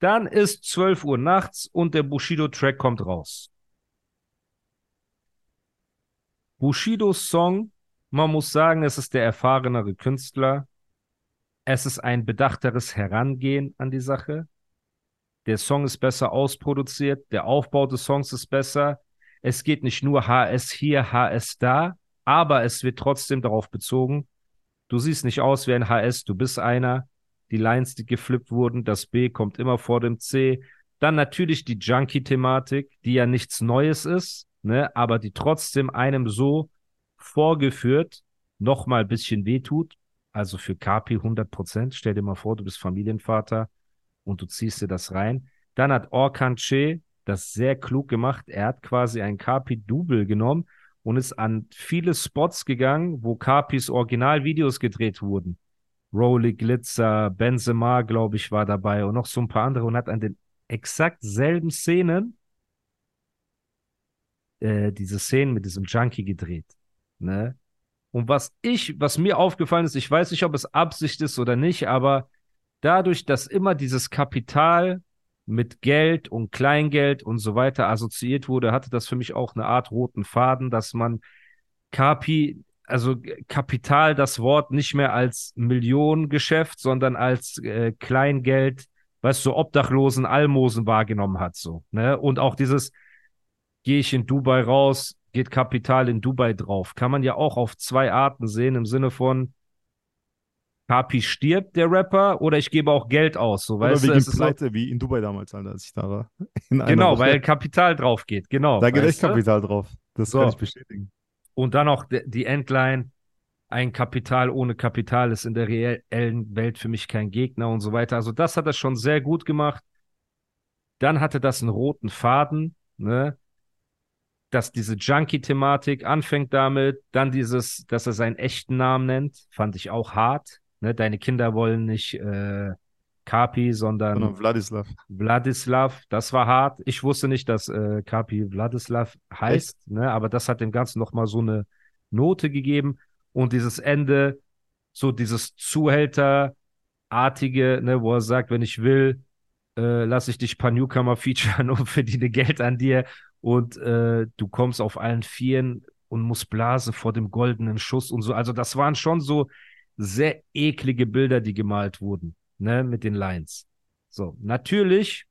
Dann ist 12 Uhr nachts und der Bushido-Track kommt raus. Bushidos Song, man muss sagen, es ist der erfahrenere Künstler. Es ist ein bedachteres Herangehen an die Sache. Der Song ist besser ausproduziert, der Aufbau des Songs ist besser. Es geht nicht nur HS hier, HS da, aber es wird trotzdem darauf bezogen, du siehst nicht aus wie ein HS, du bist einer. Die Lines, die geflippt wurden, das B kommt immer vor dem C. Dann natürlich die Junkie-Thematik, die ja nichts Neues ist, ne, aber die trotzdem einem so vorgeführt nochmal ein bisschen wehtut. Also für Kapi 100 Prozent. Stell dir mal vor, du bist Familienvater und du ziehst dir das rein. Dann hat Orkan Che das sehr klug gemacht. Er hat quasi ein Kapi-Double genommen und ist an viele Spots gegangen, wo Kapis Originalvideos gedreht wurden. Rolly Glitzer, Benzema, glaube ich, war dabei und noch so ein paar andere und hat an den exakt selben Szenen äh, diese Szenen mit diesem Junkie gedreht. Ne? Und was ich, was mir aufgefallen ist, ich weiß nicht, ob es Absicht ist oder nicht, aber dadurch, dass immer dieses Kapital mit Geld und Kleingeld und so weiter assoziiert wurde, hatte das für mich auch eine Art roten Faden, dass man Kapi, also Kapital, das Wort nicht mehr als Millionengeschäft, sondern als äh, Kleingeld, weißt du, Obdachlosen, Almosen wahrgenommen hat, so, ne? Und auch dieses, gehe ich in Dubai raus, geht Kapital in Dubai drauf. Kann man ja auch auf zwei Arten sehen, im Sinne von, Kapi stirbt, der Rapper, oder ich gebe auch Geld aus. So, Oder weißt wegen du, es ist Pleite, wie in Dubai damals, Alter, als ich da war. Genau, Woche. weil Kapital drauf geht, genau. Da geht echt? Kapital drauf. Das So. kann ich bestätigen. Und dann auch die Endline, ein Kapital ohne Kapital ist in der reellen Welt für mich kein Gegner und so weiter. Also das hat er schon sehr gut gemacht. Dann hatte das einen roten Faden, ne? Dass diese Junkie-Thematik anfängt damit, dann dieses, dass er seinen echten Namen nennt, fand ich auch hart. Ne? Deine Kinder wollen nicht äh, Kapi, sondern Sondern Vladislav. Wladislav, das war hart. Ich wusste nicht, dass äh, Kapi Wladislav heißt, ne, aber das hat dem Ganzen nochmal so eine Note gegeben. Und dieses Ende, so dieses Zuhälterartige, ne, wo er sagt, wenn ich will, äh, lasse ich dich ein paar Newcomer featuren und verdiene Geld an dir und äh, du kommst auf allen Vieren und musst blasen vor dem goldenen Schuss und so. Also das waren schon so sehr eklige Bilder, die gemalt wurden, ne, mit den Lines. So, natürlich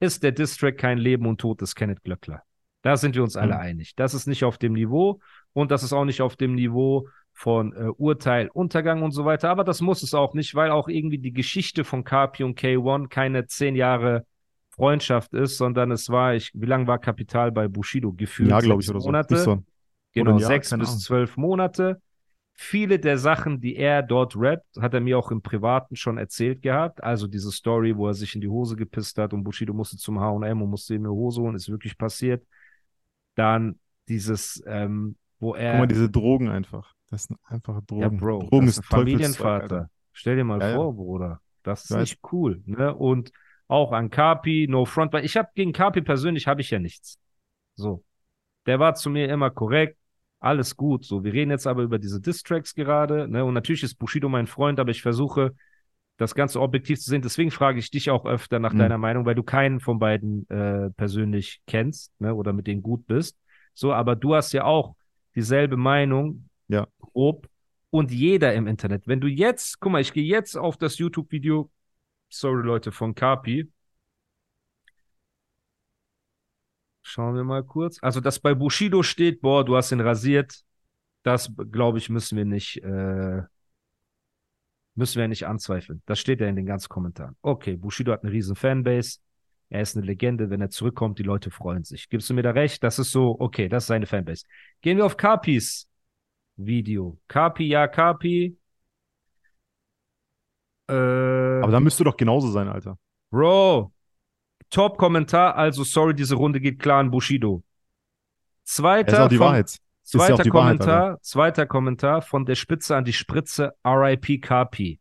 ist der Distrack kein Leben und Tod des Kenneth Glöckler. Da sind wir uns alle Mhm. einig. Das ist nicht auf dem Niveau und das ist auch nicht auf dem Niveau von äh, Urteil, Untergang und so weiter. Aber das muss es auch nicht, weil auch irgendwie die Geschichte von Kapi und K1 keine zehn Jahre Freundschaft ist, sondern es war, ich, wie lange war Kapital bei Bushido? Gefühlt Ja, glaube ich, oder so. Monate. So. Genau, ein Jahr, sechs bis Ahnung. zwölf Monate. Viele der Sachen, die er dort rappt, hat er mir auch im Privaten schon erzählt gehabt. Also diese Story, wo er sich in die Hose gepisst hat und Bushido musste zum H&M und musste ihm eine Hose holen, ist wirklich passiert. Dann dieses, ähm, wo er, Guck mal, diese Drogen einfach. Das sind einfache ja Drogen. Bro, Drogen ist ein Familienvater. Stell dir mal Ja, ja. vor, Bruder. Das ist weiß. nicht cool, ne? Und auch an Kapi, no front, weil ich habe gegen Kapi persönlich habe ich ja nichts. So. Der war zu mir immer korrekt, alles gut. So, wir reden jetzt aber über diese Distracks gerade, ne? Und natürlich ist Bushido mein Freund, aber ich versuche, das Ganze objektiv zu sehen. Deswegen frage ich dich auch öfter nach Mhm. deiner Meinung, weil du keinen von beiden äh, persönlich kennst, ne? Oder mit denen gut bist. So, aber du hast ja auch dieselbe Meinung, Ja. grob. Und jeder im Internet, wenn du jetzt, guck mal, ich gehe jetzt auf das YouTube-Video, sorry Leute, von Kapi. Schauen wir mal kurz. Also, dass bei Bushido steht, boah, du hast ihn rasiert, das, glaube ich, müssen wir nicht, äh, müssen wir nicht anzweifeln. Das steht ja in den ganzen Kommentaren. Okay, Bushido hat eine riesen Fanbase. Er ist eine Legende. Wenn er zurückkommt, die Leute freuen sich. Gibst du mir da recht? Das ist so, okay, das ist seine Fanbase. Gehen wir auf Kapis Video. Kapi, ja, Kapi. Äh, Aber dann müsste doch genauso sein, Alter. Bro, Top-Kommentar, also sorry, diese Runde geht klar an Bushido. Zweiter, auch von, ja zweiter auch die Wahrheit, Kommentar, zweiter Kommentar von der Spitze an die Spritze, RIP Kapi.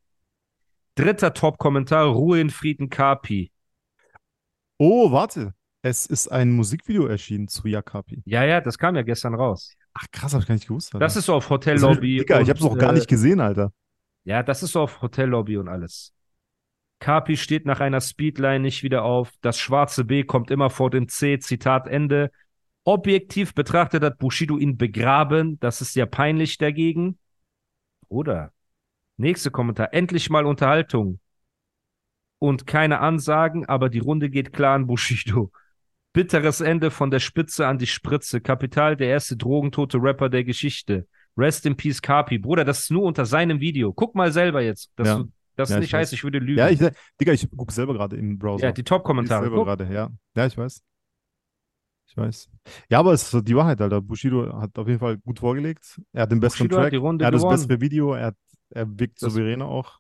Dritter Top-Kommentar, Ruhe in Frieden Kapi. Oh, warte. Es ist ein Musikvideo erschienen zu Yakapi. Ja, ja, das kam ja gestern raus. Ach, krass, hab ich gar nicht gewusst. Alter. Das ist so auf Hotellobby. Digga, ich hab's noch gar äh, nicht gesehen, Alter. Ja, das ist so auf Hotellobby und alles. Kapi steht nach einer Speedline nicht wieder auf. Das schwarze B kommt immer vor dem C. Zitat Ende. Objektiv betrachtet hat Bushido ihn begraben. Das ist ja peinlich dagegen. Oder? Nächster Kommentar. Endlich mal Unterhaltung. Und keine Ansagen, aber die Runde geht klar an Bushido. Bitteres Ende von der Spitze an die Spritze. Kapital, der erste drogentote Rapper der Geschichte. Rest in Peace, Kapi. Bruder, das ist nur unter seinem Video. Guck mal selber jetzt, dass Ja. Das Ja, ich nicht heißt, weiß. ich würde lügen. Ja, ich, Digga, ich gucke selber gerade im Browser. ja, die Ich Top-Kommentare. selber Guck. gerade, ja. Ja, ich weiß. Ich weiß. Ja, aber es ist so die Wahrheit, Alter. Bushido hat auf jeden Fall gut vorgelegt. Er hat den besseren Bushido hat Track. die Runde er hat das gewonnen. bessere Video. Er, hat, er wirkt Das- souveräner auch.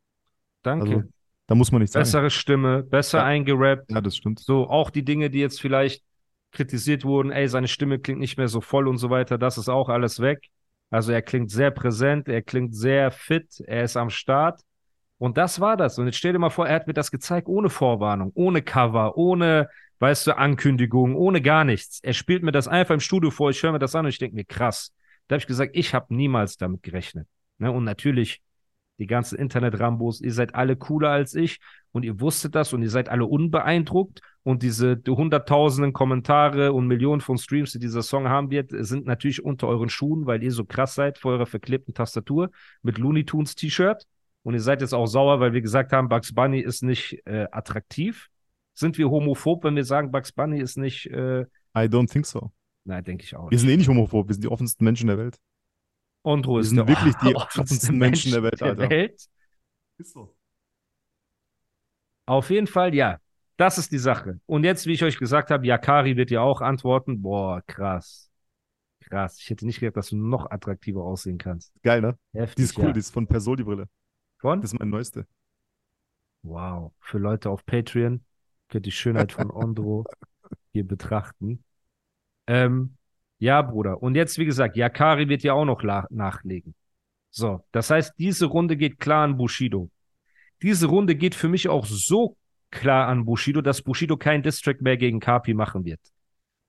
Danke. Also, da muss man nicht sagen. Bessere Stimme, besser Ja. eingerappt. Ja, das stimmt. So, auch die Dinge, die jetzt vielleicht kritisiert wurden, ey, seine Stimme klingt nicht mehr so voll und so weiter, das ist auch alles weg. Also er klingt sehr präsent, er klingt sehr fit, er ist am Start. Und das war das. Und jetzt stell dir mal vor, er hat mir das gezeigt ohne Vorwarnung, ohne Cover, ohne, weißt du, Ankündigung, ohne gar nichts. Er spielt mir das einfach im Studio vor, ich höre mir das an und ich denke mir, krass. Da habe ich gesagt, ich habe niemals damit gerechnet. Ne? Und natürlich, die ganzen Internet-Rambos, ihr seid alle cooler als ich und ihr wusstet das und ihr seid alle unbeeindruckt und diese die hunderttausenden Kommentare und Millionen von Streams, die dieser Song haben wird, sind natürlich unter euren Schuhen, weil ihr so krass seid vor eurer verklebten Tastatur mit Looney Tunes T-Shirt und ihr seid jetzt auch sauer, weil wir gesagt haben, Bugs Bunny ist nicht äh, attraktiv. Sind wir homophob, wenn wir sagen, Bugs Bunny ist nicht, äh, I don't think so. nein, denke ich auch Wir nicht. sind eh nicht homophob. Wir sind die offensten Menschen der Welt. Ondro wir ist sind der wirklich die offenste offensten Menschen der Welt, Alter. Welt. Ist so. Auf jeden Fall, ja. Das ist die Sache. Und jetzt, wie ich euch gesagt habe, Yakari wird ja auch antworten. Boah, krass. Krass. Ich hätte nicht gedacht, dass du noch attraktiver aussehen kannst. Geil, ne? Heftig, Die ist cool, ja. die ist von Persol, die Brille. Von? Das ist mein neueste. Wow. Für Leute auf Patreon könnt ihr die Schönheit von Ondro hier betrachten. Ähm, ja, Bruder. Und jetzt, wie gesagt, Yakari wird ja auch noch nachlegen. So, das heißt, diese Runde geht klar an Bushido. Diese Runde geht für mich auch so klar an Bushido, dass Bushido kein Distrack mehr gegen Kapi machen wird.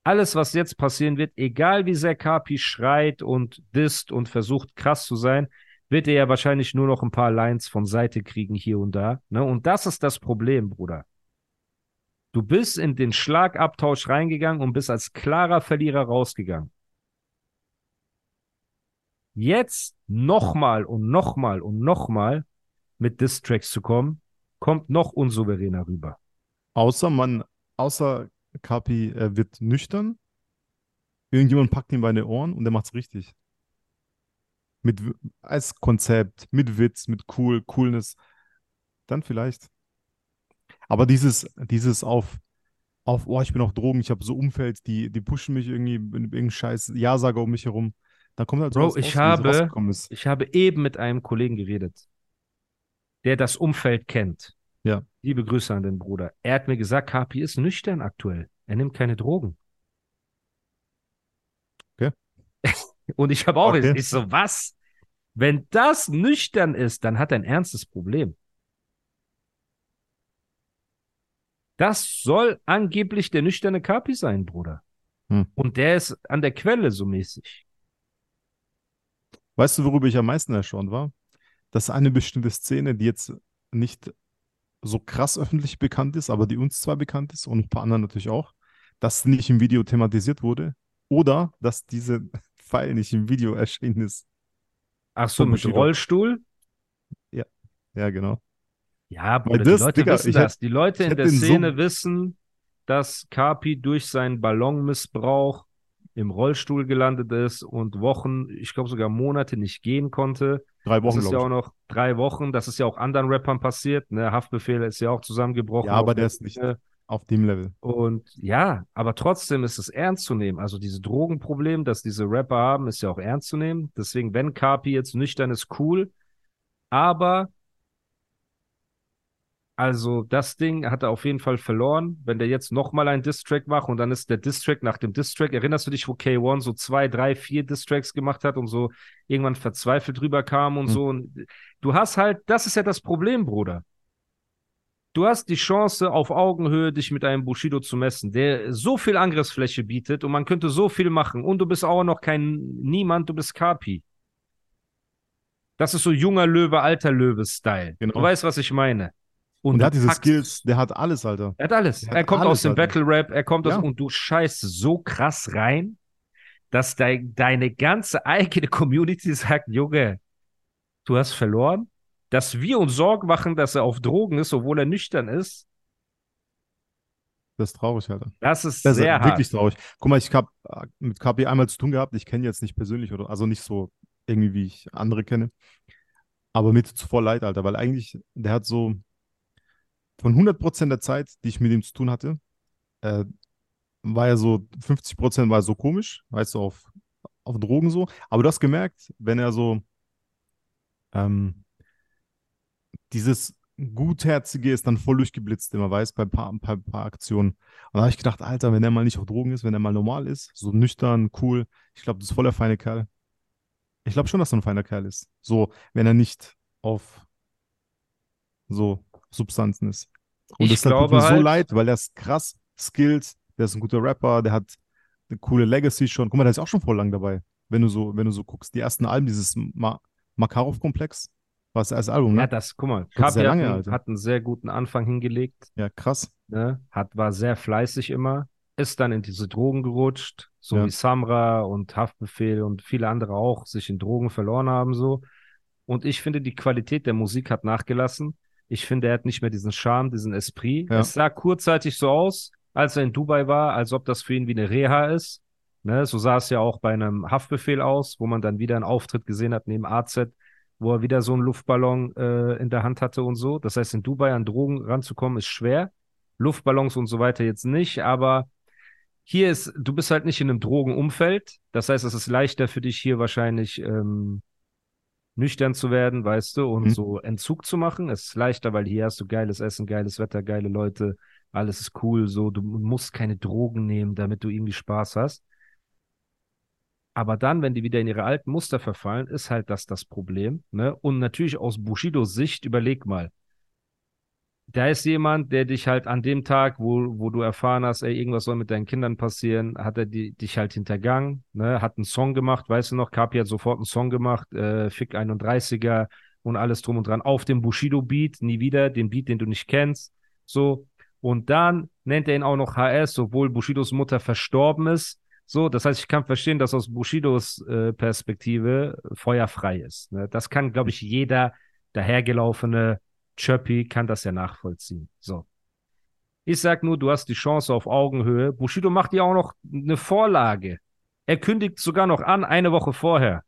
Alles, was jetzt passieren wird, egal wie sehr Kapi schreit und disst und versucht krass zu sein, wird er ja wahrscheinlich nur noch ein paar Lines von Seite kriegen hier und da. Ne? Und das ist das Problem, Bruder. Du bist in den Schlagabtausch reingegangen und bist als klarer Verlierer rausgegangen. Jetzt nochmal und nochmal und nochmal mit Distracks zu kommen, kommt noch unsouveräner rüber. Außer man, außer Kapi äh, wird nüchtern, irgendjemand packt ihm bei den Ohren und der macht's richtig. Mit, als Konzept, mit Witz, mit cool, Coolness, dann vielleicht. Aber dieses, dieses auf, auf, oh, ich bin auf Drogen, ich habe so Umfeld, die, die pushen mich irgendwie mit irgendeinem Scheiß, Ja-Sager um mich herum. Dann kommt halt Bro, ich habe-. Ich habe eben mit einem Kollegen geredet, der das Umfeld kennt. Ja. Liebe Grüße an den Bruder. Er hat mir gesagt, Kapi ist nüchtern aktuell. Er nimmt keine Drogen. Okay. Und ich habe auch, Okay. ich so, was? Wenn das nüchtern ist, dann hat er ein ernstes Problem. Das soll angeblich der nüchterne Kapi sein, Bruder. Hm. Und der ist an der Quelle so mäßig. Weißt du, worüber ich am meisten erstaunt war? Dass eine bestimmte Szene, die jetzt nicht so krass öffentlich bekannt ist, aber die uns zwar bekannt ist und ein paar anderen natürlich auch, dass nicht im Video thematisiert wurde oder dass diese Pfeil nicht im Video erschienen ist. Ach so, mit. Rollstuhl? Ja, genau. Ja, Bruder, das, die Leute Digga, wissen das. Die Leute in der den so- Szene wissen, dass Kapi durch seinen Ballonmissbrauch im Rollstuhl gelandet ist und Wochen, ich glaube sogar Monate nicht gehen konnte. Drei Das Wochen, ist ja auch noch drei Wochen. Das ist ja auch anderen Rappern passiert. Ne? Haftbefehl ist ja auch zusammengebrochen. Ja, aber der ist nicht. Auf dem Level. Und ja, aber trotzdem ist es ernst zu nehmen. Also diese Drogenproblem, das diese Rapper haben, ist ja auch ernst zu nehmen. Deswegen, wenn Kapi jetzt nüchtern ist, cool. Aber Also, das Ding hat er auf jeden Fall verloren. Wenn der jetzt nochmal einen Distrack macht und dann ist der Distrack nach dem Distrack. Erinnerst du dich, wo K1 so zwei, drei, vier Distracks gemacht hat und so irgendwann verzweifelt drüber kam und Mhm. so? Und du hast halt, das ist ja das Problem, Bruder. Du hast die Chance, auf Augenhöhe dich mit einem Bushido zu messen, der so viel Angriffsfläche bietet und man könnte so viel machen. Und du bist auch noch kein Niemand, du bist Kapi. Das ist so junger Löwe, alter Löwe-Style. Genau. Du weißt, was ich meine. Und der hat diese packst- Skills, der hat alles, Alter. Er hat alles. Der hat er kommt alles, aus dem Alter. Battle Rap, er kommt aus Ja. und du scheißt so krass rein, dass dein, deine ganze eigene Community sagt, Junge, du hast verloren. Dass wir uns Sorgen machen, dass er auf Drogen ist, obwohl er nüchtern ist, Das ist traurig, Alter. das ist Das ist sehr wirklich hart. traurig. Guck mal, ich habe mit KP einmal zu tun gehabt. Ich kenne ihn jetzt nicht persönlich oder also nicht so irgendwie, wie ich andere kenne. Aber mir tut voll leid, Alter, weil eigentlich, der hat so von 100% der Zeit, die ich mit ihm zu tun hatte, äh, war er so, 50% war so komisch, weißt du, auf, auf Drogen so. Aber du hast gemerkt, wenn er so ähm, dieses Gutherzige ist dann voll durchgeblitzt, immer weiß, bei ein paar, ein paar, ein paar Aktionen. Und da habe ich gedacht, Alter, wenn er mal nicht auf Drogen ist, wenn er mal normal ist, so nüchtern, cool, ich glaube, das ist voll der feine Kerl. Ich glaube schon, dass er ein feiner Kerl ist. So, wenn er nicht auf so Substanzen ist. Und Ich das tut mir so halt- leid, weil er ist krass skilled, der ist ein guter Rapper, der hat eine coole Legacy schon. Guck mal, der ist auch schon voll lang dabei, wenn du so, wenn du so guckst. Die ersten Alben, dieses Ma Makarov-Komplex, war das erste Album, ne? Ja, das, guck mal, Kapi hat, lange, einen- Alter. hat einen sehr guten Anfang hingelegt, ja, krass. ne? Hat, war sehr fleißig immer, ist dann in diese Drogen gerutscht, so Ja. wie Samra und Haftbefehl und viele andere auch sich in Drogen verloren haben, so. Und ich finde, die Qualität der Musik hat nachgelassen. Ich finde, er hat nicht mehr diesen Charme, diesen Esprit. Ja. Es sah kurzzeitig so aus, als er in Dubai war, als ob das für ihn wie eine Reha ist. Ne, so sah es ja auch bei einem Haftbefehl aus, wo man dann wieder einen Auftritt gesehen hat neben AZ, wo er wieder so einen Luftballon äh, in der Hand hatte und so. Das heißt, in Dubai an Drogen ranzukommen, ist schwer. Luftballons und so weiter jetzt nicht, aber hier ist, du bist halt nicht in einem Drogenumfeld. Das heißt, es ist leichter für dich hier wahrscheinlich ähm, nüchtern zu werden, weißt du, und Mhm. so Entzug zu machen. Es ist leichter, weil hier hast du geiles Essen, geiles Wetter, geile Leute, alles ist cool, so, du musst keine Drogen nehmen, damit du irgendwie Spaß hast. Aber dann, wenn die wieder in ihre alten Muster verfallen, ist halt das das Problem. Ne? Und natürlich aus Bushidos Sicht, überleg mal. Da ist jemand, der dich halt an dem Tag, wo, wo du erfahren hast, ey, irgendwas soll mit deinen Kindern passieren, hat er die, dich halt hintergangen, ne? hat einen Song gemacht, weißt du noch, Kapi hat sofort einen Song gemacht, äh, Fick 31er und alles drum und dran, auf dem Bushido-Beat, nie wieder, den Beat, den du nicht kennst, so. Und dann nennt er ihn auch noch HS, obwohl Bushidos Mutter verstorben ist. So, das heißt, ich kann verstehen, dass aus Bushidos äh, Perspektive feuerfrei ist. Ne? Das kann, glaube ich, jeder dahergelaufene Chirpy kann das ja nachvollziehen. So. Ich sag nur, du hast die Chance auf Augenhöhe. Bushido macht dir auch noch eine Vorlage. Er kündigt sogar noch an, eine Woche vorher.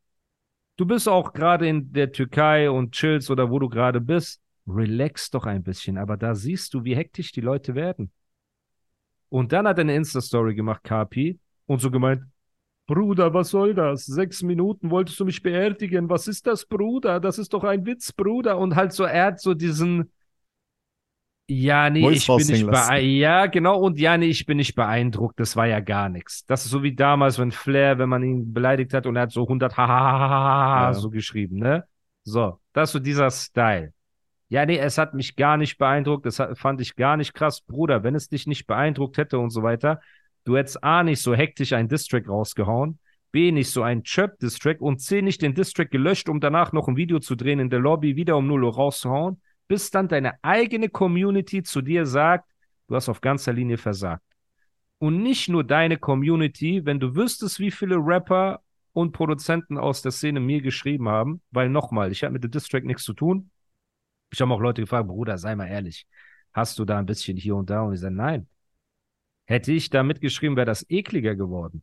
Du bist auch gerade in der Türkei und chillst oder wo du gerade bist. Relax doch ein bisschen, aber da siehst du, wie hektisch die Leute werden. Und dann hat er eine Insta-Story gemacht, Kapi, und so gemeint, Bruder, was soll das? Sechs Minuten wolltest du mich beerdigen. Was ist das, Bruder? Das ist doch ein Witz, Bruder. Und halt so, er hat so diesen, ja, nee, Voice ich bin nicht beeindruckt. Ja, genau. Und ja, nee, ich bin nicht beeindruckt. Das war ja gar nichts. Das ist so wie damals, wenn Flair, wenn man ihn beleidigt hat und er hat so 100 Ja. so geschrieben, ne? So, das ist so dieser Style. Ja, nee, es hat mich gar nicht beeindruckt. Das fand ich gar nicht krass. Bruder, wenn es dich nicht beeindruckt hätte und so weiter, du hättest A nicht so hektisch einen Distrack rausgehauen, B nicht so einen Chirp-Distrack und C nicht den Distrack gelöscht, um danach noch ein Video zu drehen in der Lobby, wieder um 0 Uhr rauszuhauen, bis dann deine eigene Community zu dir sagt, du hast auf ganzer Linie versagt. Und nicht nur deine Community, wenn du wüsstest, wie viele Rapper und Produzenten aus der Szene mir geschrieben haben, weil nochmal, ich habe mit dem Distrack nichts zu tun. Ich habe auch Leute gefragt, Bruder, sei mal ehrlich, hast du da ein bisschen hier und da? Und ich sage, nein. Hätte ich da mitgeschrieben, wäre das ekliger geworden.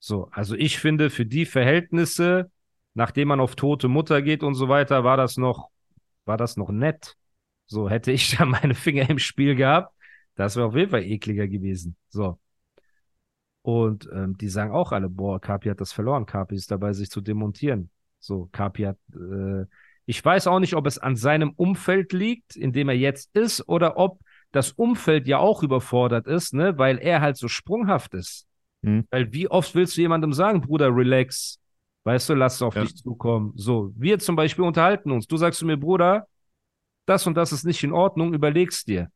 So, also ich finde, für die Verhältnisse, nachdem man auf tote Mutter geht und so weiter, war das noch, war das noch nett. So, hätte ich da meine Finger im Spiel gehabt, das wäre auf jeden Fall ekliger gewesen. So. Und ähm, die sagen auch alle, boah, Kapi hat das verloren. Kapi ist dabei, sich zu demontieren. So, Kapi hat äh, Ich weiß auch nicht, ob es an seinem Umfeld liegt, in dem er jetzt ist, oder ob das Umfeld ja auch überfordert ist, ne, weil er halt so sprunghaft ist. Mhm. Weil wie oft willst du jemandem sagen, Bruder, relax, weißt du, lass es auf Ja. dich zukommen. So, wir zum Beispiel unterhalten uns. Du sagst zu mir, Bruder, das und das ist nicht in Ordnung, überlegst dir.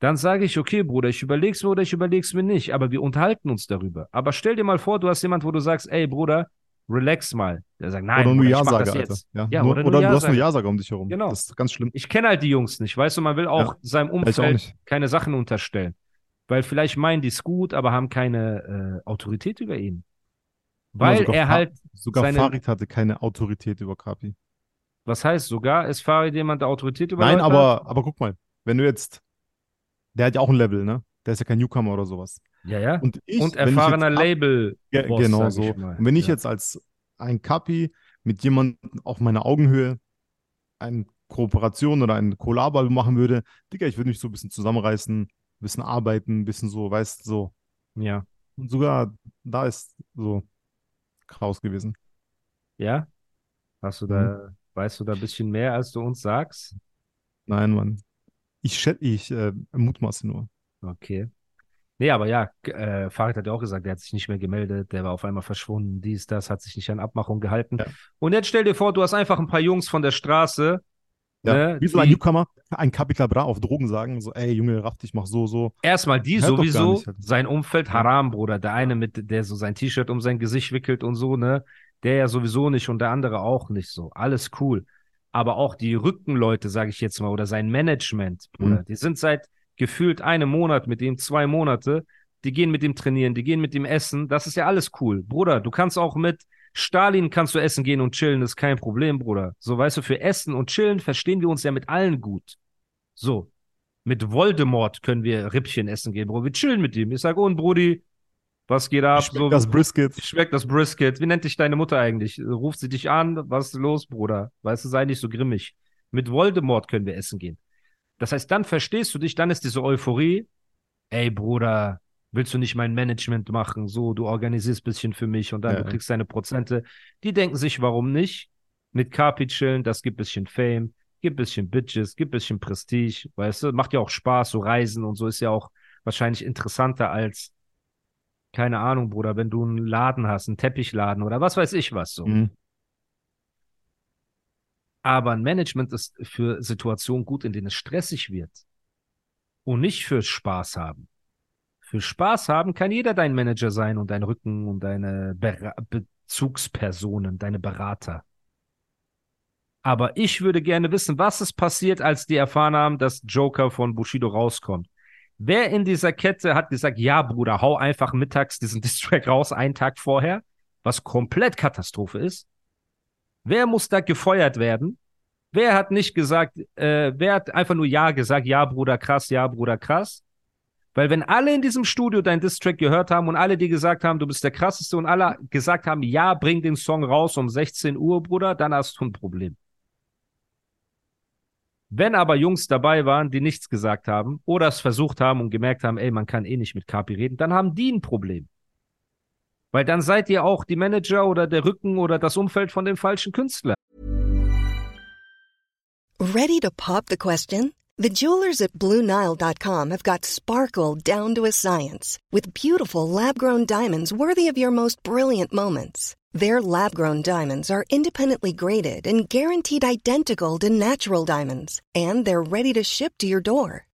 Dann sage ich, okay, Bruder, ich überleg's mir oder ich überleg's mir nicht, aber wir unterhalten uns darüber. Aber stell dir mal vor, du hast jemand, wo du sagst, ey, Bruder, relax mal. Der sagt, nein, oder nur Ja-Sager, das Alter. Ja, Ja, nur, oder oder, nur du hast nur Ja-Sager. Um dich herum. Genau. Das ist ganz schlimm. Ich kenne halt die Jungs nicht, weißt du, man will auch Ja. seinem auch Umfeld nicht. keine Sachen unterstellen. Weil vielleicht meinen die es gut, aber haben keine äh, Autorität über ihn. Weil er halt, Sogar seine- Farid hatte keine Autorität über Kapi. was heißt sogar, ist Farid jemand, der Autorität über Nein, Leute hat? aber, aber guck mal, wenn du jetzt, der hat ja auch ein Level, ne? Der ist ja kein Newcomer oder sowas. Ja, ja. Und ich, Und erfahrener Label. Boss, genau so. Und wenn ich Ja. jetzt als ein Kapi mit jemandem auf meiner Augenhöhe eine Kooperation oder ein Kollabo machen würde, Digga, ich würde mich so ein bisschen zusammenreißen, ein bisschen arbeiten, ein bisschen so, weißt du, so. Ja. Und sogar da ist so Kraus gewesen. Ja? Hast du Mhm. da, weißt du da ein bisschen mehr, als du uns sagst? Nein, Mann. Ich schätze, ich äh, mutmaße nur. Okay. Nee, aber ja, äh, Farid hat ja auch gesagt, der hat sich nicht mehr gemeldet, der war auf einmal verschwunden, dies, das, hat sich nicht an Abmachung gehalten. Ja. Und jetzt stell dir vor, du hast einfach ein paar Jungs von der Straße, Ja. ne, Wie soll ein Newcomer ein Capital Bra auf Drogen sagen, so, ey, Junge, raff dich, mach so, so. Erstmal die Hört sowieso, nicht, Alter. sein Umfeld Haram, Bruder. Der eine mit, der so sein T-Shirt um sein Gesicht wickelt und so, ne? Der ja sowieso nicht und der andere auch nicht so. Alles cool. Aber auch die Rückenleute, sage ich jetzt mal, oder sein Management, Bruder, Mhm. die sind seit gefühlt einem Monat mit ihm, zwei Monate, die gehen mit ihm trainieren, die gehen mit ihm essen. Das ist ja alles cool. Bruder, du kannst auch mit Stalin kannst du essen gehen und chillen, ist kein Problem, Bruder. So, weißt du, für Essen und Chillen verstehen wir uns ja mit allen gut. So. Mit Voldemort können wir Rippchen essen gehen, Bro. Wir chillen mit ihm. Ich sag, und Brudi, was geht ab? Schmeckt das Brisket. Schmeckt das Brisket? Wie nennt dich deine Mutter eigentlich? Ruft sie dich an? Was ist los, Bruder? Weißt du, sei nicht so grimmig. Mit Voldemort können wir essen gehen. Das heißt, dann verstehst du dich, dann ist diese Euphorie. Ey, Bruder, willst du nicht mein Management machen? So, du organisierst bisschen für mich und dann Ja. du kriegst deine Prozente. Die denken sich, warum nicht? Mit Kapi chillen, das gibt bisschen Fame, gibt bisschen Bitches, gibt bisschen Prestige, weißt du? Macht ja auch Spaß, so Reisen und so ist ja auch wahrscheinlich interessanter als, keine Ahnung, Bruder, wenn du einen Laden hast, einen Teppichladen oder was weiß ich was so. Mhm. Aber ein Management ist für Situationen gut, in denen es stressig wird. Und nicht für Spaß haben. Für Spaß haben kann jeder dein Manager sein und dein Rücken und deine Bera Bezugspersonen, deine Berater. Aber ich würde gerne wissen, was ist passiert, als die erfahren haben, dass Joker von Bushido rauskommt. Wer in dieser Kette hat gesagt, ja, Bruder, hau einfach mittags diesen Distrack raus, einen Tag vorher, was komplett Katastrophe ist? Wer muss da gefeuert werden? Wer hat nicht gesagt, äh, wer hat einfach nur Ja gesagt, ja, Bruder, krass, ja, Bruder, krass? Weil wenn alle in diesem Studio dein Distrack gehört haben und alle dir gesagt haben, du bist der krasseste und alle gesagt haben, ja, bring den Song raus um 16 Uhr, Bruder, dann hast du ein Problem. Wenn aber Jungs dabei waren, die nichts gesagt haben oder es versucht haben und gemerkt haben, ey, man kann eh nicht mit Kapi reden, dann haben die ein Problem. Weil dann seid ihr auch die Manager oder der Rücken oder das Umfeld von dem falschen Künstler. Ready to pop the question? The jewelers at BlueNile.com have got sparkle down to a science with beautiful lab grown diamonds worthy of your most brilliant moments. Their lab grown diamonds are independently graded and guaranteed identical to natural diamonds, and they're ready to ship to your door.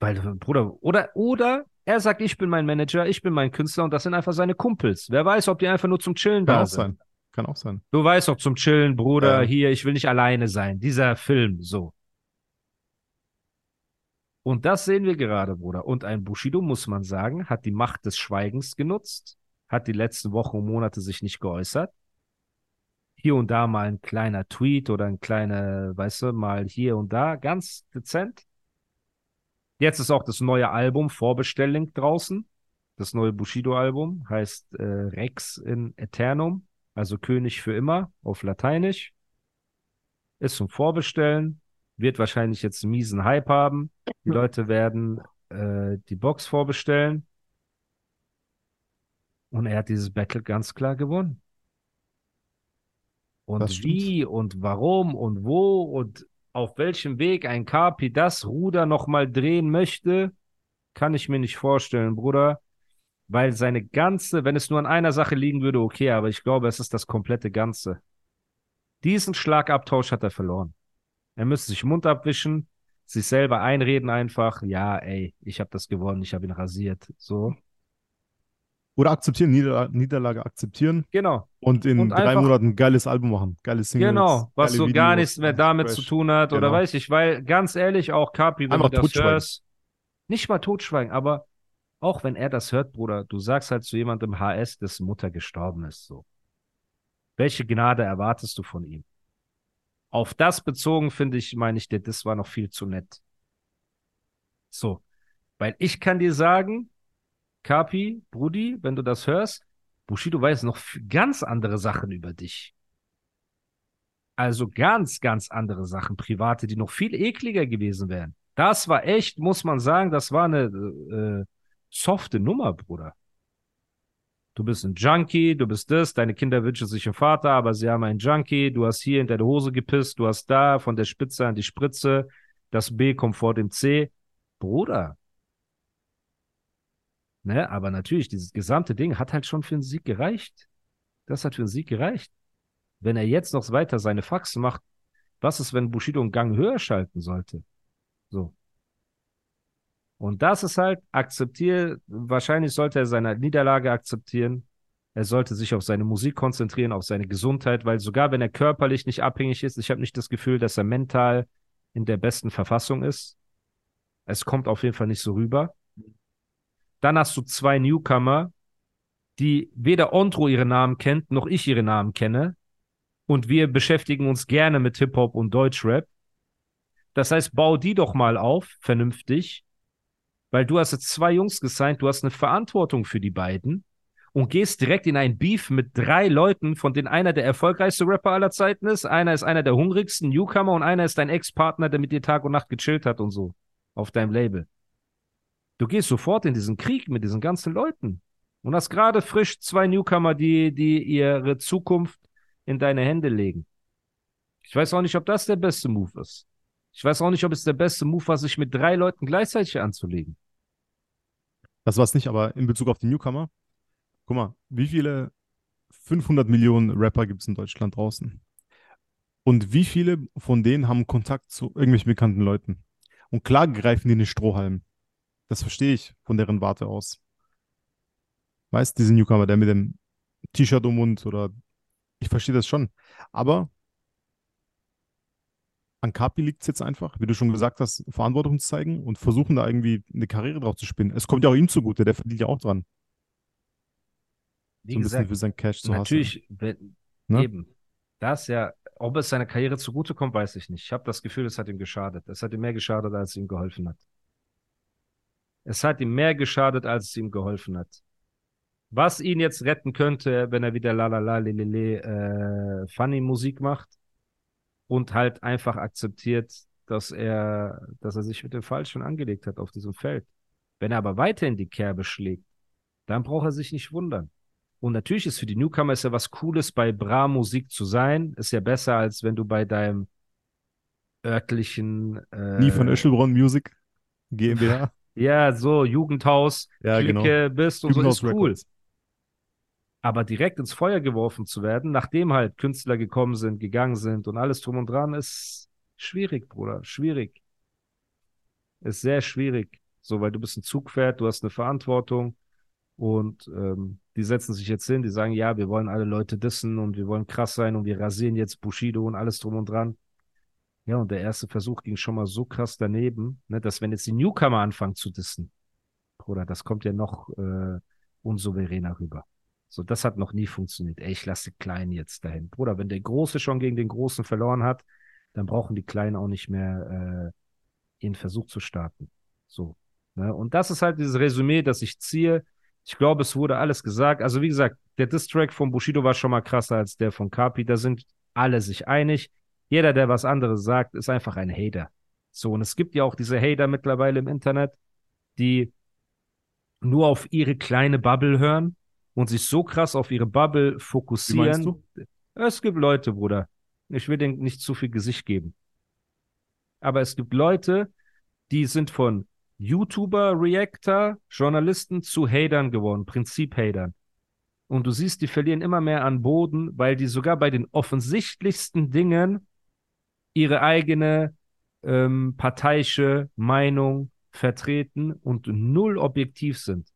Weil, Bruder, oder, oder er sagt, ich bin mein Manager, ich bin mein Künstler und das sind einfach seine Kumpels. Wer weiß, ob die einfach nur zum Chillen Kann da auch sind. sein. Kann auch sein. Du weißt doch zum Chillen, Bruder, Ja. hier, ich will nicht alleine sein. Dieser Film, so. Und das sehen wir gerade, Bruder. Und ein Bushido, muss man sagen, hat die Macht des Schweigens genutzt, hat die letzten Wochen und Monate sich nicht geäußert. Hier und da mal ein kleiner Tweet oder ein kleiner, weißt du, mal hier und da, ganz dezent. Jetzt ist auch das neue Album Vorbestelllink draußen. Das neue Bushido-Album heißt äh, Rex in Eternum, also König für immer auf Lateinisch. Ist zum Vorbestellen, wird wahrscheinlich jetzt einen miesen Hype haben. Die Leute werden äh, die Box vorbestellen. Und er hat dieses Battle ganz klar gewonnen. Und wie und warum und wo und auf welchem Weg ein Kapi das Ruder nochmal drehen möchte, kann ich mir nicht vorstellen, Bruder. Weil seine ganze, wenn es nur an einer Sache liegen würde, okay, aber ich glaube, es ist das komplette Ganze. Diesen Schlagabtausch hat er verloren. Er müsste sich Mund abwischen, sich selber einreden einfach, ja, ey, ich habe das gewonnen, ich habe ihn rasiert. So, Oder akzeptieren, Nieder Niederlage akzeptieren genau. Und in Und drei Monaten ein geiles Album machen. Geile Singles. Genau, was so Videos, gar nichts mehr damit fresh. zu tun hat oder Genau. weiß ich, weil ganz ehrlich, auch Capi, wenn Einfach du das hörst, nicht mal totschweigen, aber auch wenn er das hört, Bruder, du sagst halt zu jemandem HS, dessen Mutter gestorben ist, so. Welche Gnade erwartest du von ihm? Auf das bezogen, finde ich, meine ich, der das war noch viel zu nett. So. Weil ich kann dir sagen, Kapi, Brudi, wenn du das hörst, Bushido weiß noch ganz andere Sachen über dich. Also ganz, ganz andere Sachen, private, die noch viel ekliger gewesen wären. Das war echt, muss man sagen, das war eine äh, softe Nummer, Bruder. Du bist ein Junkie, du bist das, deine Kinder wünschen sich einen Vater, aber sie haben einen Junkie, du hast hier in deine Hose gepisst, du hast da von der Spitze an die Spritze, das B kommt vor dem C. Bruder. Ne, aber natürlich, dieses gesamte Ding hat halt schon für einen Sieg gereicht. Das hat für einen Sieg gereicht. Wenn er jetzt noch weiter seine Faxen macht, was ist, wenn Bushido einen Gang höher schalten sollte? So. Und das ist halt, akzeptiere, wahrscheinlich sollte er seine Niederlage akzeptieren. Er sollte sich auf seine Musik konzentrieren, auf seine Gesundheit, weil sogar wenn er körperlich nicht abhängig ist, ich habe nicht das Gefühl, dass er mental in der besten Verfassung ist. Es kommt auf jeden Fall nicht so rüber. Dann hast du zwei Newcomer, die weder Ontro ihre Namen kennt, noch ich ihre Namen kenne. Und wir beschäftigen uns gerne mit Hip-Hop und Deutschrap. Das heißt, bau die doch mal auf, vernünftig. Weil du hast jetzt zwei Jungs gesigned, du hast eine Verantwortung für die beiden und gehst direkt in ein Beef mit drei Leuten, von denen einer der erfolgreichste Rapper aller Zeiten ist, einer ist einer der hungrigsten Newcomer und einer ist dein Ex-Partner, der mit dir Tag und Nacht gechillt hat und so auf deinem Label. Du gehst sofort in diesen Krieg mit diesen ganzen Leuten und hast gerade frisch zwei Newcomer, die, die ihre Zukunft in deine Hände legen. Ich weiß auch nicht, ob das der beste Move ist. Ich weiß auch nicht, ob es der beste Move war, sich mit drei Leuten gleichzeitig anzulegen. Das war es nicht, aber in Bezug auf die Newcomer, guck mal, wie viele 500 Millionen Rapper gibt es in Deutschland draußen? Und wie viele von denen haben Kontakt zu irgendwelchen bekannten Leuten? Und klar greifen die in den Strohhalm. Das verstehe ich von deren Warte aus. Weißt, diesen Newcomer, der mit dem T-Shirt um Mund oder ich verstehe das schon. Aber an Kapi liegt es jetzt einfach, wie du schon gesagt hast, Verantwortung zu zeigen und versuchen da irgendwie eine Karriere drauf zu spinnen. Es kommt ja auch ihm zugute, der verdient ja auch dran, Wie so ein bisschen gesagt, für sein Cash zu natürlich, wenn, Ne? eben. Das ja, ob es seiner Karriere zugutekommt, weiß ich nicht. Ich habe das Gefühl, es hat ihm geschadet. Es hat ihm mehr geschadet, als es ihm geholfen hat. Es hat ihm mehr geschadet, als es ihm geholfen hat. Was ihn jetzt retten könnte, wenn er wieder la la la le le le äh, funny Musik macht und halt einfach akzeptiert, dass er, dass er sich mit dem Falschen angelegt hat auf diesem Feld. Wenn er aber weiter in die Kerbe schlägt, dann braucht er sich nicht wundern. Und natürlich ist für die Newcomer ist ja was Cooles, bei Bra Musik zu sein. Ist ja besser, als wenn du bei deinem örtlichen äh, Nie von Öschelbronn Music GmbH. ja, so Jugendhaus, Ja, genau. Clique bist und so Jugendhaus ist cool. Records. Aber direkt ins Feuer geworfen zu werden, nachdem halt Künstler gekommen sind, gegangen sind und alles drum und dran, ist schwierig, Bruder. Schwierig. Ist sehr schwierig. So, weil du bist ein Zugpferd, du hast eine Verantwortung und ähm, die setzen sich jetzt hin, die sagen, ja, wir wollen alle Leute dissen und wir wollen krass sein und wir rasieren jetzt Bushido und alles drum und dran. Ja, und der erste Versuch ging schon mal so krass daneben, ne, dass wenn jetzt die Newcomer anfangen zu dissen, Bruder, das kommt ja noch äh, unsouveräner rüber. So, das hat noch nie funktioniert. Ey, ich lasse Kleinen jetzt dahin. Bruder, wenn der Große schon gegen den Großen verloren hat, dann brauchen die Kleinen auch nicht mehr äh, ihren Versuch zu starten. So. Ne? Und das ist halt dieses Resümee, das ich ziehe. Ich glaube, es wurde alles gesagt. Also, wie gesagt, der Distrack von Bushido war schon mal krasser als der von Kapi. Da sind alle sich einig. Jeder, der was anderes sagt, ist einfach ein Hater. So, und es gibt ja auch diese Hater mittlerweile im Internet, die nur auf ihre kleine Bubble hören und sich so krass auf ihre Bubble fokussieren. Es gibt Leute, Bruder. Ich will denen nicht zu viel Gesicht geben. Aber es gibt Leute, die sind von YouTuber, Reactor, Journalisten zu Hatern geworden, Prinzip-Hatern. Und du siehst, die verlieren immer mehr an Boden, weil die sogar bei den offensichtlichsten Dingen ihre eigene ähm, parteiische Meinung vertreten und null objektiv sind.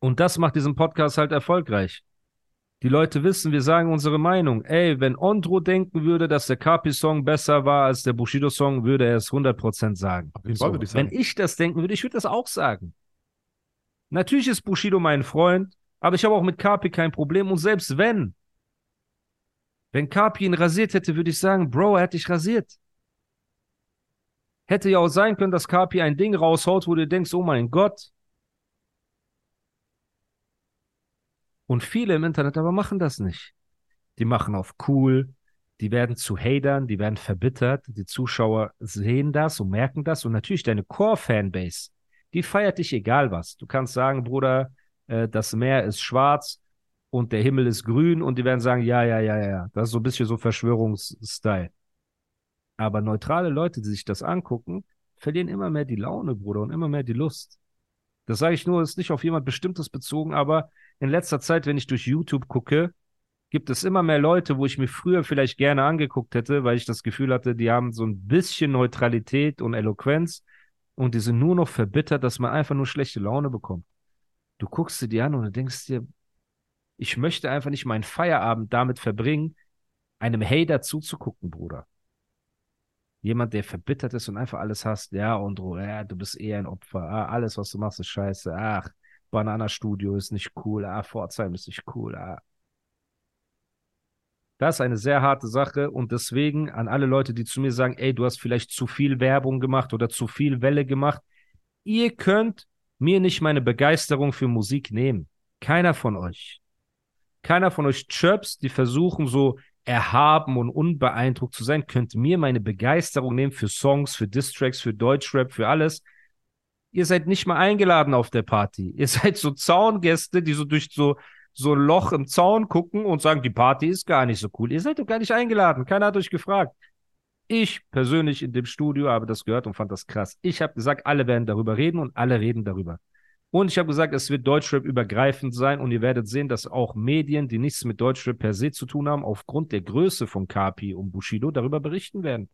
Und das macht diesen Podcast halt erfolgreich. Die Leute wissen, wir sagen unsere Meinung. Ey, wenn Ondro denken würde, dass der Kapi-Song besser war als der Bushido-Song, würde er es 100% sagen. Würde ich Wenn sagen. ich das denken würde, ich würde das auch sagen. Natürlich ist Bushido mein Freund, aber ich habe auch mit Kapi kein Problem. Und selbst wenn, wenn Kapi ihn rasiert hätte, würde ich sagen, Bro, er hat dich rasiert. Hätte ja auch sein können, dass Kapi ein Ding raushaut, wo du denkst, oh mein Gott. Und viele im Internet aber machen das nicht. Die machen auf cool, die werden zu Hatern, die werden verbittert, die Zuschauer sehen das und merken das und natürlich deine Core-Fanbase, die feiert dich egal was. Du kannst sagen, Bruder, äh, das Meer ist schwarz und der Himmel ist grün und die werden sagen, ja, ja, ja, ja, das ist so ein bisschen so Verschwörungsstyle. Aber neutrale Leute, die sich das angucken, verlieren immer mehr die Laune, Bruder, und immer mehr die Lust. Das sage ich nur, ist nicht auf jemand Bestimmtes bezogen, aber in letzter Zeit, wenn ich durch YouTube gucke, gibt es immer mehr Leute, wo ich mir früher vielleicht gerne angeguckt hätte, weil ich das Gefühl hatte, die haben so ein bisschen Neutralität und Eloquenz und die sind nur noch verbittert, dass man einfach nur schlechte Laune bekommt. Du guckst sie dir an und du denkst dir, ich möchte einfach nicht meinen Feierabend damit verbringen, einem Hater zuzugucken, Bruder. Jemand, der verbittert ist und einfach alles hasst, ja, und ja, du bist eher ein Opfer, ah, alles, was du machst, ist scheiße, ach, Banana Studio ist nicht cool, ah, Pforzheim ist nicht cool, ah. Das ist eine sehr harte Sache und deswegen an alle Leute, die zu mir sagen, ey, du hast vielleicht zu viel Werbung gemacht oder zu viel Welle gemacht, ihr könnt mir nicht meine Begeisterung für Musik nehmen. Keiner von euch. Keiner von euch Chirps, die versuchen so erhaben und unbeeindruckt zu sein, könnt mir meine Begeisterung nehmen für Songs, für Distracks, für Deutschrap, für alles. Ihr seid nicht mal eingeladen auf der Party. Ihr seid so Zaungäste, die so durch so, so ein Loch im Zaun gucken und sagen, die Party ist gar nicht so cool. Ihr seid doch gar nicht eingeladen. Keiner hat euch gefragt. Ich persönlich in dem Studio habe das gehört und fand das krass. Ich habe gesagt, alle werden darüber reden und alle reden darüber. Und ich habe gesagt, es wird Deutschrap übergreifend sein und ihr werdet sehen, dass auch Medien, die nichts mit Deutschrap per se zu tun haben, aufgrund der Größe von Kapi und Bushido darüber berichten werden.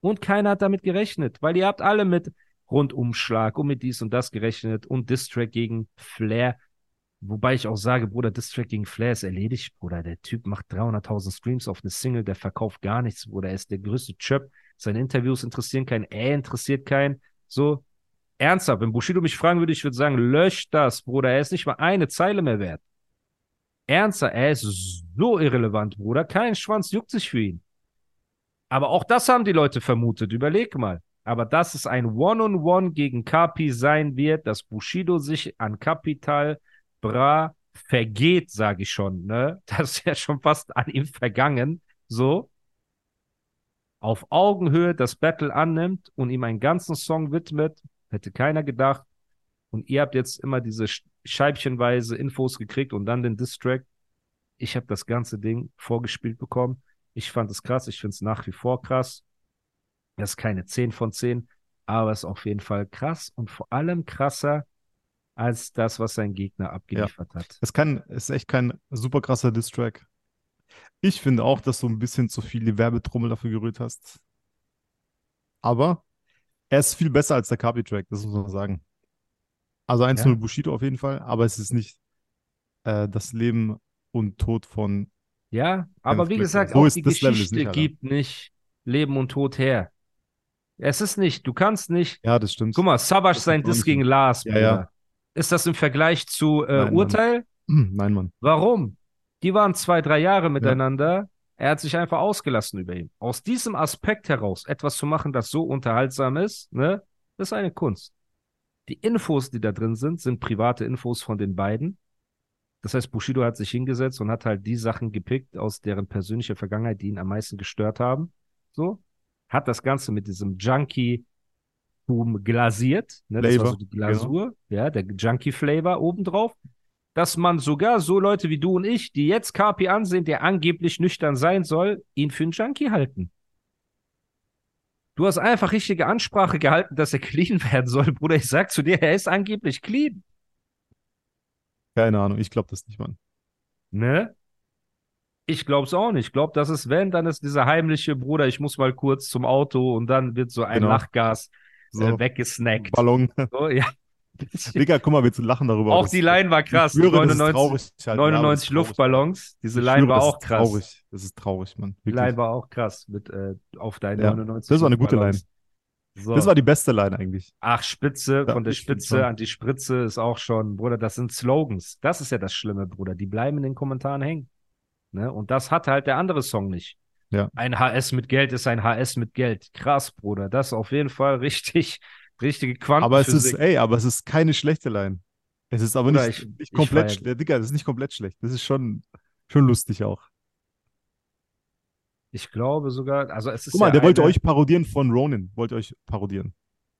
Und keiner hat damit gerechnet, weil ihr habt alle mit Rundumschlag und mit dies und das gerechnet und Distrack gegen Flair. Wobei ich auch sage, Bruder, Distrack gegen Flair ist erledigt, Bruder. Der Typ macht 300.000 Streams auf eine Single, der verkauft gar nichts, Bruder. Er ist der größte Chöp. Seine Interviews interessieren keinen, er interessiert keinen. So, ernsthaft, wenn Bushido mich fragen würde, ich würde sagen, lösch das, Bruder. Er ist nicht mal eine Zeile mehr wert. Ernsthaft, er ist so irrelevant, Bruder. Kein Schwanz juckt sich für ihn. Aber auch das haben die Leute vermutet. Überleg mal. Aber dass es ein One-on-One gegen Kapi sein wird, dass Bushido sich an Capital Bra vergeht, sage ich schon. Ne? Das ist ja schon fast an ihm vergangen. So. Auf Augenhöhe das Battle annimmt und ihm einen ganzen Song widmet, hätte keiner gedacht. Und ihr habt jetzt immer diese scheibchenweise Infos gekriegt und dann den Distrack. Ich habe das ganze Ding vorgespielt bekommen. Ich fand es krass. Ich finde es nach wie vor krass. Das ist keine 10 von 10, aber es ist auf jeden Fall krass und vor allem krasser als das, was sein Gegner abgeliefert hat. Es kann, es ist echt kein super krasser Distrack. Ich finde auch, dass du ein bisschen zu viel die Werbetrommel dafür gerührt hast. Aber er ist viel besser als der Kapi-Track, das muss man sagen. Also 1-0 Ja. Bushido auf jeden Fall, aber es ist nicht äh, das Leben und Tod von. Ja, aber wie gesagt, So auch ist die das Level ist Geschichte nicht, gibt nicht Leben und Tod her. Es ist nicht, du kannst nicht. Ja, das stimmt. Guck mal, Savage sein Diss gegen. Lars, Ja, ja. Ist das im Vergleich zu äh, Nein, Mann. Urteil? Nein, Mann. Warum? Die waren zwei, drei Jahre miteinander. Er hat sich einfach ausgelassen über ihn. Aus diesem Aspekt heraus etwas zu machen, das so unterhaltsam ist, ne, ist eine Kunst. Die Infos, die da drin sind, sind private Infos von den beiden. Das heißt, Bushido hat sich hingesetzt und hat halt die Sachen gepickt aus deren persönlicher Vergangenheit, die ihn am meisten gestört haben. So. Hat das Ganze mit diesem Junkie-Boom glasiert. Ne? Das war so die Glasur. Ja, der Junkie-Flavor obendrauf. Dass man sogar so Leute wie du und ich, die jetzt Kapi ansehen, der angeblich nüchtern sein soll, ihn für einen Junkie halten. Du hast einfach richtige Ansprache gehalten, dass er clean werden soll, Bruder. Ich sag zu dir, er ist angeblich clean. Keine Ahnung, ich glaube das nicht, Mann. Ne? Ich glaub's auch nicht. Ich glaub, dass es, wenn, dann ist dieser heimliche Bruder, ich muss mal kurz zum Auto und dann wird so ein Genau. Lachgas So, äh, weggesnackt. Ballon. So, ja. Digga, guck mal, wir lachen darüber. auch Das- die Line war krass. Schwöre, das ist 99, traurig, halt. Ja, aber das 99 ist traurig. Luftballons. Diese Line schwöre, war auch krass. Traurig. Das ist traurig, Mann. Die. Line war auch krass mit äh, auf deine Ja, 99 das war eine gute Luftballons. So. Das war die beste Line eigentlich. Ach, Spitze, Ja, von der Spitze an die Spritze ist auch schon, Bruder, das sind Slogans. Das ist ja das Schlimme, Bruder. Die bleiben in den Kommentaren hängen. Ne? Und das hat halt der andere Song nicht. Ja. Ein HS mit Geld ist ein HS mit Geld. Krass, Bruder. Das ist auf jeden Fall richtig, richtige Aber es ist, ey, aber es ist keine schlechte Line. Es ist aber nicht, ich- nicht ich komplett schlecht. Digga, das ist nicht komplett schlecht. Das ist schon, schon lustig auch. Ich glaube sogar, also es ist Guck mal, ja der wollte eine, euch parodieren von Ronin. Wollte euch parodieren.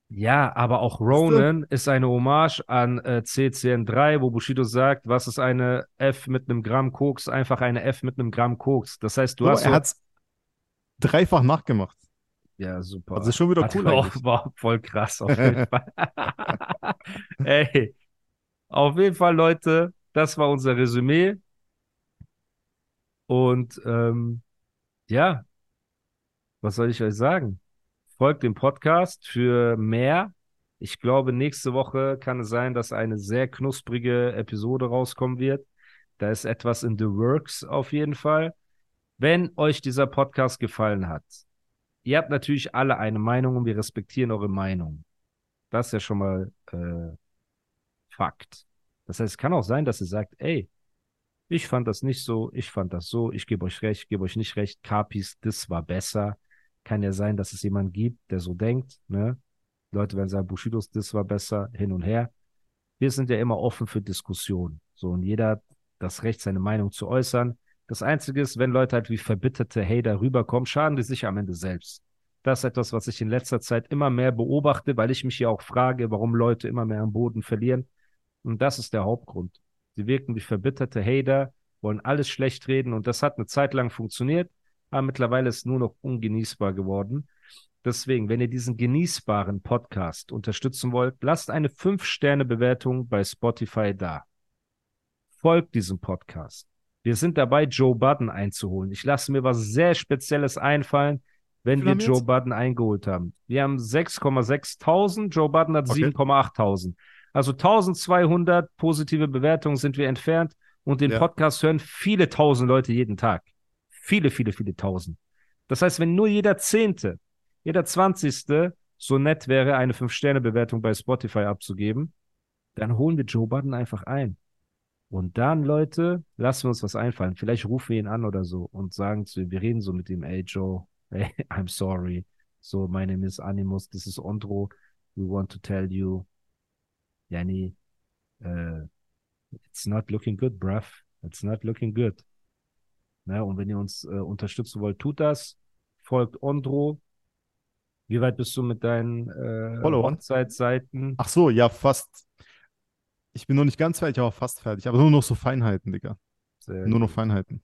Ja, aber auch Ronan ist eine Hommage an äh, CCN3, wo Bushido sagt, was ist eine F mit einem Gramm Koks? Einfach eine F mit einem Gramm Koks. Das heißt, du mal, hast er so, hat's dreifach nachgemacht. Ja, super. Also ist schon wieder Hat cool auch, war voll krass auf jeden Fall. Ey, auf jeden Fall, Leute, das war unser Resümee. Und ähm, ja, was soll ich euch sagen? Folgt dem Podcast für mehr. Ich glaube, nächste Woche kann es sein, dass eine sehr knusprige Episode rauskommen wird. Da ist etwas in the works auf jeden Fall. Wenn euch dieser Podcast gefallen hat, ihr habt natürlich alle eine Meinung und wir respektieren eure Meinung. Das ist ja schon mal äh, Fakt. Das heißt, es kann auch sein, dass ihr sagt, ey, ich fand das nicht so, ich fand das so, ich gebe euch recht, gebe euch nicht recht, Kapis, das war besser. Kann ja sein, dass es jemanden gibt, der so denkt, ne? Leute werden sagen, Bushidos, das war besser, hin und her. Wir sind ja immer offen für Diskussion. So, und jeder hat das Recht, seine Meinung zu äußern. Das Einzige ist, wenn Leute halt wie verbitterte Hater rüberkommen, schaden die sich am Ende selbst. Das ist etwas, was ich in letzter Zeit immer mehr beobachte, weil ich mich ja auch frage, warum Leute immer mehr am Boden verlieren. Und das ist der Hauptgrund. Sie wirken wie verbitterte Hater, wollen alles schlecht reden und das hat eine Zeit lang funktioniert, aber mittlerweile ist nur noch ungenießbar geworden. Deswegen, wenn ihr diesen genießbaren Podcast unterstützen wollt, lasst eine 5-Sterne-Bewertung bei Spotify da. Folgt diesem Podcast. Wir sind dabei, Joe Budden einzuholen. Ich lasse mir was sehr Spezielles einfallen, wenn wir Joe jetzt? Budden eingeholt haben. Wir haben 6,6.000, Joe Budden hat Okay. 7,8.000. Also 1200 positive Bewertungen sind wir entfernt und den Ja. Podcast hören viele tausend Leute jeden Tag. Viele, viele, viele tausend. Das heißt, wenn nur jeder Zehnte, jeder Zwanzigste so nett wäre, eine 5-Sterne-Bewertung bei Spotify abzugeben, dann holen wir Joe Budden einfach ein. Und dann, Leute, lassen wir uns was einfallen. Vielleicht rufen wir ihn an oder so und sagen zu ihm, wir reden so mit ihm, ey Joe, hey, I'm sorry. So, my name is Animus, this is Ondro. We want to tell you, Yanni, uh, it's not looking good, bruv. It's not looking good. Ne? Und wenn ihr uns äh, unterstützen wollt, tut das. Folgt Ondro. Wie weit bist du mit deinen äh? Hochzeitsseiten? Ach so, ja, fast. Ich bin noch nicht ganz fertig, aber fast fertig. Aber nur noch so Feinheiten, Digga. Sehr Nur noch Feinheiten.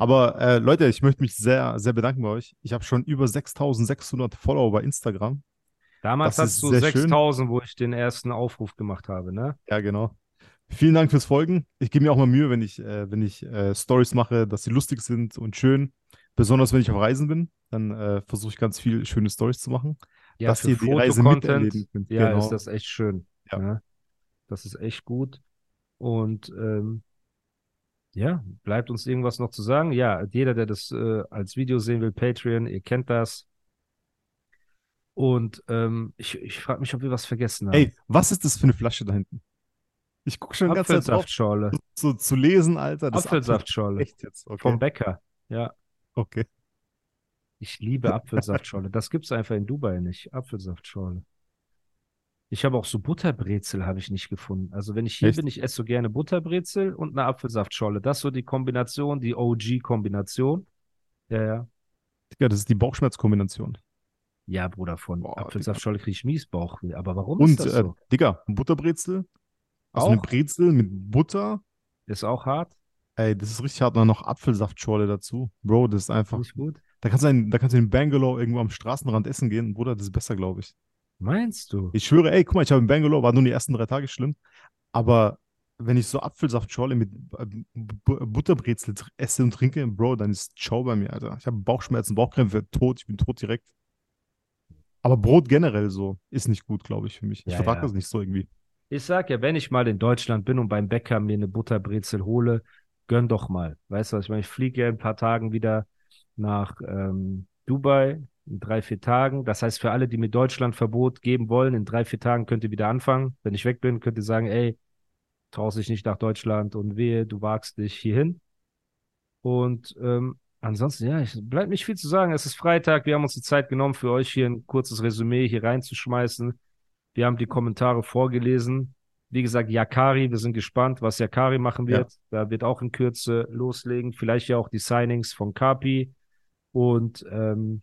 Aber äh, Leute, ich möchte mich sehr, sehr bedanken bei euch. Ich habe schon über 6600 Follower bei Instagram. Damals das hast du sehr schön. 6000, wo ich den ersten Aufruf gemacht habe, ne? Ja, genau. Vielen Dank fürs Folgen. Ich gebe mir auch mal Mühe, wenn ich, äh, wenn ich äh, Stories mache, dass sie lustig sind und schön. Besonders wenn ich auf Reisen bin, dann äh, versuche ich ganz viel schöne Stories zu machen. Ja, dass für ihr die Reise miterleben könnt. ja, Genau. ist das echt schön. Ja. Ne? Das ist echt gut. Und ähm, Ja, bleibt uns irgendwas noch zu sagen? Ja, jeder, der das äh, als Video sehen will, Patreon, ihr kennt das. Und ähm, ich, ich frage mich, ob wir was vergessen haben. Ey, was ist das für eine Flasche da hinten? Ich gucke schon ganz drauf, Apfelsaftschorle. so zu lesen, Alter. Das Apfelsaftschorle. Echt jetzt? Okay. Vom Bäcker. Ja, okay. ich liebe Apfelsaftschorle. Das gibt's einfach in Dubai nicht. Apfelsaftschorle. Ich habe auch so Butterbrezel habe ich nicht gefunden. Also wenn ich hier Echt? bin, ich esse so gerne Butterbrezel und eine Apfelsaftschorle. Das ist so die Kombination, die OG-Kombination. Ja, ja. Digga, das ist die Bauchschmerzkombination. Ja, Bruder, von Boah, Apfelsaftschorle kriege ich Miesbauch. Aber warum Und, ist das äh, so? Digga, Butterbrezel. Also eine Auch? Brezel mit Butter. Ist auch hart? Ey, das ist richtig hart. Und dann noch Apfelsaftschorle dazu. Bro, das ist einfach. Nicht gut? Da kannst du in, da kannst du in Bangalore irgendwo am Straßenrand essen gehen. Bruder, das ist besser, glaube ich. Meinst du? Ich schwöre, ey, guck mal, ich habe in Bangalore, war nur die ersten drei Tage schlimm. Aber wenn ich so Apfelsaftschorle mit äh, Bu- Butterbrezel esse und trinke, Bro, dann ist Ciao bei mir, Alter. Ich habe Bauchschmerzen, Bauchkrämpfe, tot, ich bin tot direkt. Aber Brot generell so ist nicht gut, glaube ich, für mich. Ich Ja, vertrage ja. das nicht so irgendwie. Ich sag ja, wenn ich mal in Deutschland bin und beim Bäcker mir eine Butterbrezel hole, gönn doch mal. Weißt du was? Ich meine, ich fliege ja in ein paar Tagen wieder nach ähm, Dubai, in drei, vier Tagen. Das heißt, für alle, die mir Deutschlandverbot geben wollen, in drei, vier Tagen könnt ihr wieder anfangen. Wenn ich weg bin, könnt ihr sagen, ey, traust dich nicht nach Deutschland und wehe, du wagst dich hierhin. Und ähm, ansonsten, ja, ich, bleibt nicht viel zu sagen. Es ist Freitag, wir haben uns die Zeit genommen, für euch hier ein kurzes Resümee hier reinzuschmeißen. Wir haben die Kommentare vorgelesen. Wie gesagt, Yakari, wir sind gespannt, was Yakari machen Ja. wird. Da wird auch in Kürze loslegen. Vielleicht ja auch die Signings von Kapi. Und ähm,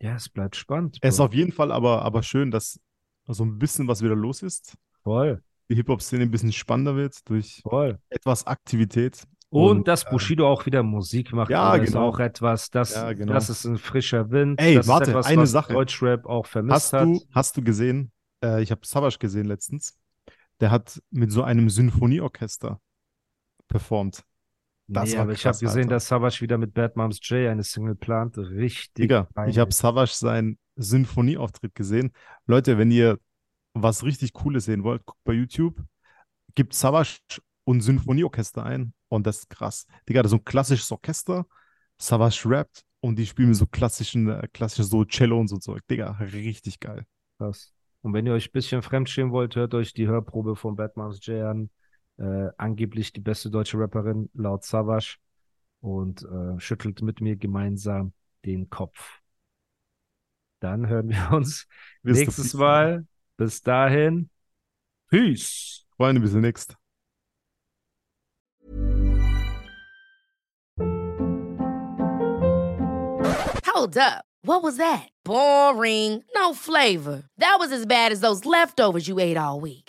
ja, es bleibt spannend. Es ist auf jeden Fall aber, aber schön, dass so ein bisschen was wieder los ist. voll, Die Hip-Hop-Szene ein bisschen spannender wird durch voll. etwas Aktivität. Und, Und, dass ähm, Bushido auch wieder Musik macht, ja, ist genau. auch etwas, das, Ja, genau. das ist ein frischer Wind. Ey, das warte, ist etwas, eine was Sache. Deutschrap auch vermisst Hast hat. du, hast du gesehen, äh, ich habe Savage gesehen letztens, der hat mit so einem Symphonieorchester performt. Das nee, war aber ich habe krass, gesehen, Alter. dass Savage wieder mit Bad Moms J eine Single plant. Richtig. Digga, ich habe Savage seinen Symphonieauftritt gesehen. Leute, wenn ihr was richtig Cooles sehen wollt, guckt bei YouTube, gibt Savage und Symphonieorchester ein und das ist krass. Digga, das ist so ein klassisches Orchester, Savage rappt und die spielen mit so klassischen, äh, klassischen so Cello und so Zeug. Digga, richtig geil. Krass. Und wenn ihr euch ein bisschen fremdschämen wollt, hört euch die Hörprobe von Bad Moms J an. Äh, angeblich die beste deutsche Rapperin laut Savage. Und äh, schüttelt mit mir gemeinsam den Kopf. Dann hören wir uns du nächstes. Mal. Bis dahin. Peace. Freunde, bis demnächst. Hold up. What was that? Boring. No flavor. That was as bad as those leftovers you ate all week.